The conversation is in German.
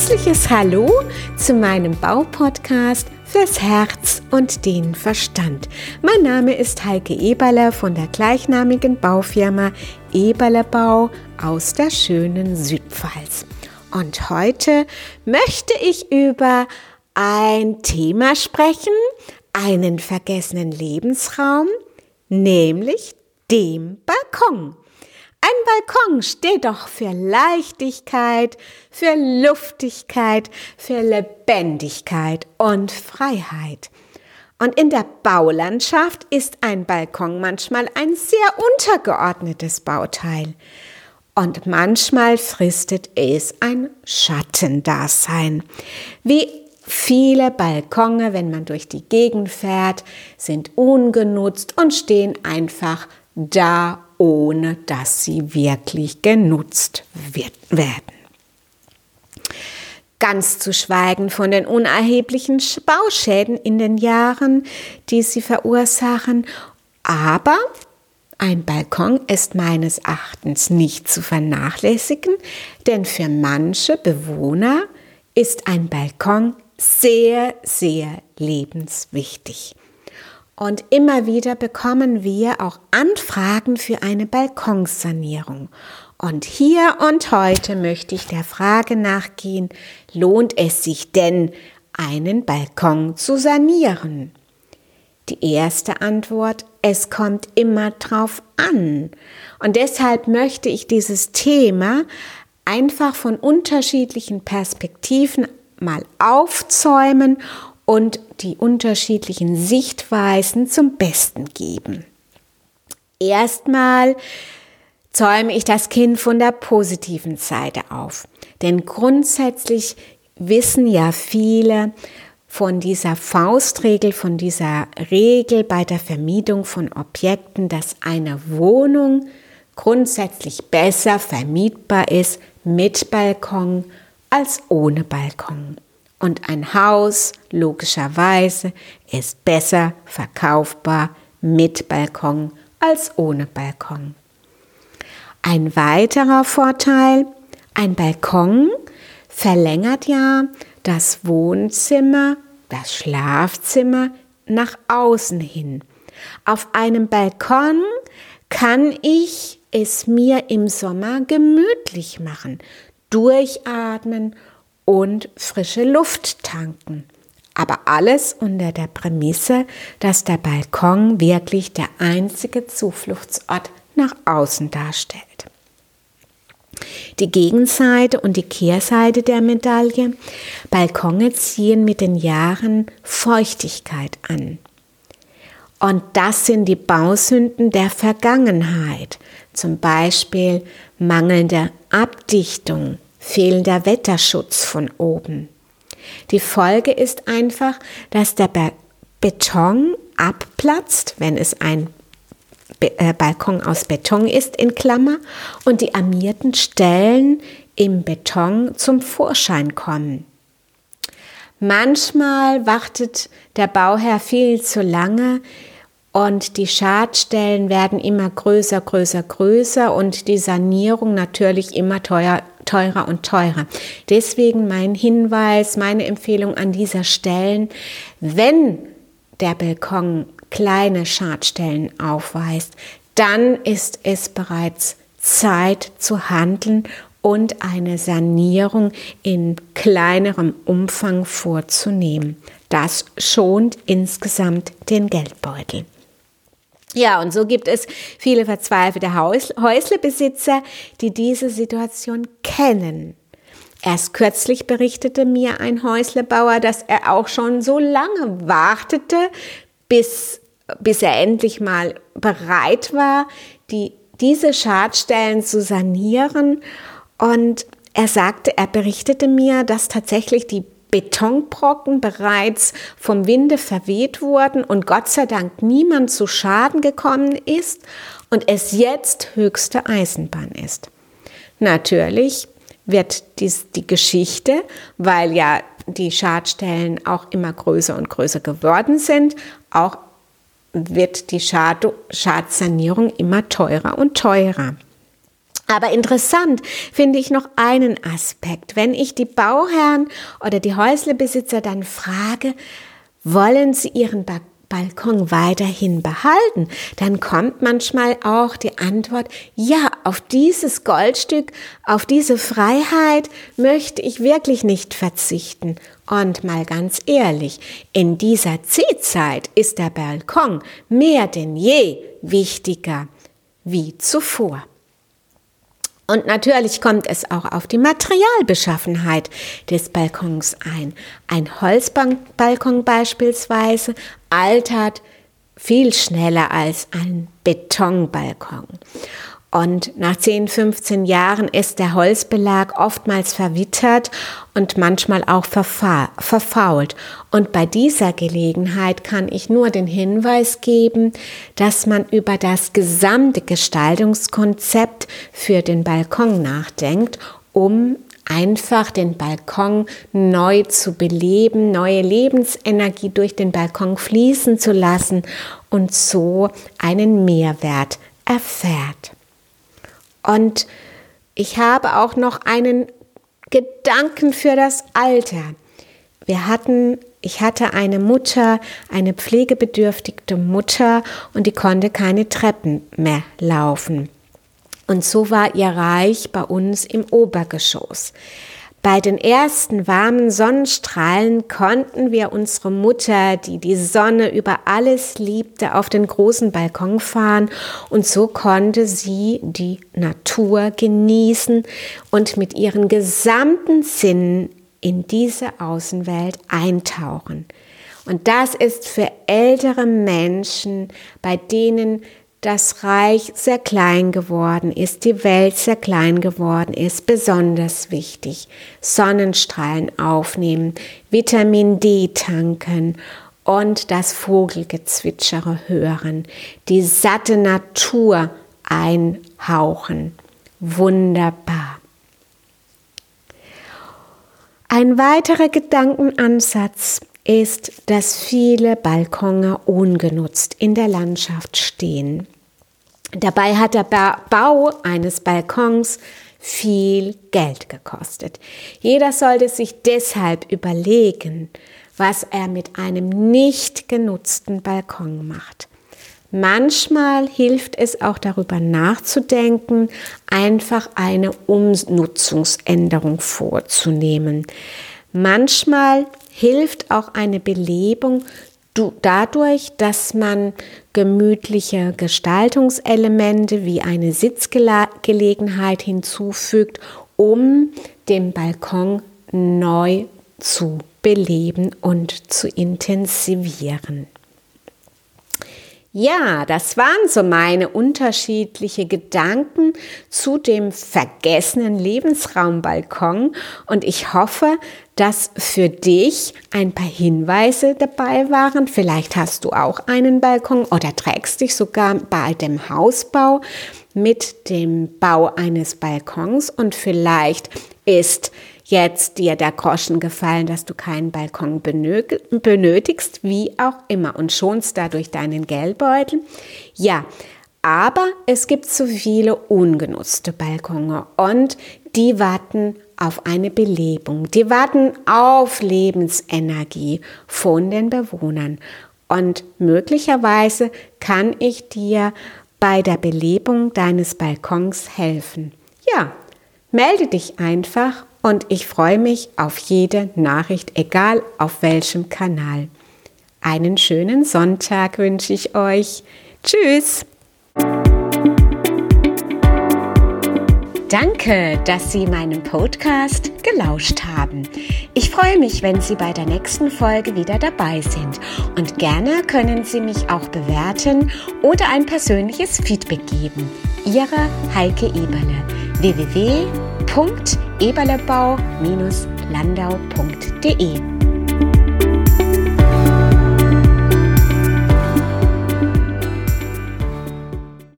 herzliches Hallo zu meinem Baupodcast fürs Herz und den Verstand. Mein Name ist Heike Eberle von der gleichnamigen Baufirma Eberle Bau aus der schönen Südpfalz. Und heute möchte ich über ein Thema sprechen, einen vergessenen Lebensraum, nämlich dem Balkon. Ein Balkon steht doch für Leichtigkeit, für Luftigkeit, für Lebendigkeit und Freiheit. Und in der Baulandschaft ist ein Balkon manchmal ein sehr untergeordnetes Bauteil. Und manchmal fristet es ein Schattendasein. Wie viele Balkone, wenn man durch die Gegend fährt, sind ungenutzt und stehen einfach da ohne dass sie wirklich genutzt wird, werden. Ganz zu schweigen von den unerheblichen Bauschäden in den Jahren, die sie verursachen. Aber ein Balkon ist meines Erachtens nicht zu vernachlässigen, denn für manche Bewohner ist ein Balkon sehr, sehr lebenswichtig. Und immer wieder bekommen wir auch Anfragen für eine Balkonsanierung. Und hier und heute möchte ich der Frage nachgehen, lohnt es sich denn, einen Balkon zu sanieren? Die erste Antwort, es kommt immer drauf an. Und deshalb möchte ich dieses Thema einfach von unterschiedlichen Perspektiven mal aufzäumen und die unterschiedlichen Sichtweisen zum Besten geben. Erstmal zäume ich das Kind von der positiven Seite auf. Denn grundsätzlich wissen ja viele von dieser Faustregel, von dieser Regel bei der Vermietung von Objekten, dass eine Wohnung grundsätzlich besser vermietbar ist mit Balkon als ohne Balkon. Und ein Haus, logischerweise, ist besser verkaufbar mit Balkon als ohne Balkon. Ein weiterer Vorteil, ein Balkon verlängert ja das Wohnzimmer, das Schlafzimmer nach außen hin. Auf einem Balkon kann ich es mir im Sommer gemütlich machen, durchatmen und frische Luft tanken. Aber alles unter der Prämisse, dass der Balkon wirklich der einzige Zufluchtsort nach außen darstellt. Die Gegenseite und die Kehrseite der Medaille. Balkone ziehen mit den Jahren Feuchtigkeit an. Und das sind die Bausünden der Vergangenheit, zum Beispiel mangelnde Abdichtung, fehlender Wetterschutz von oben. Die Folge ist einfach, dass der Beton abplatzt, wenn es ein äh, Balkon aus Beton ist, in Klammer, und die armierten Stellen im Beton zum Vorschein kommen. Manchmal wartet der Bauherr viel zu lange und die Schadstellen werden immer größer, größer, größer und die Sanierung natürlich immer teuer, teurer und teurer. Deswegen mein Hinweis, meine Empfehlung an dieser Stelle, wenn der Balkon kleine Schadstellen aufweist, dann ist es bereits Zeit zu handeln und eine Sanierung in kleinerem Umfang vorzunehmen. Das schont insgesamt den Geldbeutel. Ja, und so gibt es viele verzweifelte Häuslebesitzer, die diese Situation kennen. Erst kürzlich berichtete mir ein Häuslebauer, dass er auch schon so lange wartete, bis, bis er endlich mal bereit war, die, diese Schadstellen zu sanieren. Und er sagte, er berichtete mir, dass tatsächlich die Betonbrocken bereits vom Winde verweht wurden und Gott sei Dank niemand zu Schaden gekommen ist und es jetzt höchste Eisenbahn ist. Natürlich wird dies die Geschichte, weil ja die Schadstellen auch immer größer und größer geworden sind, auch wird die Schad Schadsanierung immer teurer und teurer. Aber interessant finde ich noch einen Aspekt. Wenn ich die Bauherren oder die Häuslebesitzer dann frage, wollen sie ihren Balkon weiterhin behalten, dann kommt manchmal auch die Antwort, ja, auf dieses Goldstück, auf diese Freiheit möchte ich wirklich nicht verzichten. Und mal ganz ehrlich, in dieser Ziehzeit ist der Balkon mehr denn je wichtiger wie zuvor. Und natürlich kommt es auch auf die Materialbeschaffenheit des Balkons ein. Ein Holzbalkon beispielsweise altert viel schneller als ein Betonbalkon. Und nach 10, 15 Jahren ist der Holzbelag oftmals verwittert und manchmal auch verfault. Und bei dieser Gelegenheit kann ich nur den Hinweis geben, dass man über das gesamte Gestaltungskonzept für den Balkon nachdenkt, um einfach den Balkon neu zu beleben, neue Lebensenergie durch den Balkon fließen zu lassen und so einen Mehrwert erfährt. Und ich habe auch noch einen Gedanken für das Alter. Wir hatten, ich hatte eine Mutter, eine pflegebedürftige Mutter und die konnte keine Treppen mehr laufen. Und so war ihr Reich bei uns im Obergeschoss. Bei den ersten warmen Sonnenstrahlen konnten wir unsere Mutter, die die Sonne über alles liebte, auf den großen Balkon fahren und so konnte sie die Natur genießen und mit ihren gesamten Sinnen in diese Außenwelt eintauchen. Und das ist für ältere Menschen, bei denen das Reich sehr klein geworden ist, die Welt sehr klein geworden ist, besonders wichtig. Sonnenstrahlen aufnehmen, Vitamin D tanken und das Vogelgezwitschere hören, die satte Natur einhauchen. Wunderbar. Ein weiterer Gedankenansatz ist, dass viele Balkone ungenutzt in der Landschaft stehen. Dabei hat der Bau eines Balkons viel Geld gekostet. Jeder sollte sich deshalb überlegen, was er mit einem nicht genutzten Balkon macht. Manchmal hilft es auch darüber nachzudenken, einfach eine Umnutzungsänderung vorzunehmen. Manchmal hilft auch eine Belebung dadurch, dass man gemütliche Gestaltungselemente wie eine Sitzgelegenheit hinzufügt, um den Balkon neu zu beleben und zu intensivieren. Ja, das waren so meine unterschiedlichen Gedanken zu dem vergessenen Lebensraumbalkon und ich hoffe, dass für dich ein paar Hinweise dabei waren. Vielleicht hast du auch einen Balkon oder trägst dich sogar bei dem Hausbau mit dem Bau eines Balkons und vielleicht ist jetzt dir der Groschen gefallen, dass du keinen Balkon benötigst, wie auch immer, und schonst dadurch deinen Geldbeutel. Ja, aber es gibt so viele ungenutzte Balkone und die warten auf eine Belebung. Die warten auf Lebensenergie von den Bewohnern. Und möglicherweise kann ich dir bei der Belebung deines Balkons helfen. Ja, melde dich einfach und ich freue mich auf jede Nachricht, egal auf welchem Kanal. Einen schönen Sonntag wünsche ich euch. Tschüss! Danke, dass Sie meinem Podcast gelauscht haben. Ich freue mich, wenn Sie bei der nächsten Folge wieder dabei sind. Und gerne können Sie mich auch bewerten oder ein persönliches Feedback geben. Ihre Heike Eberle www.eberlebau-landau.de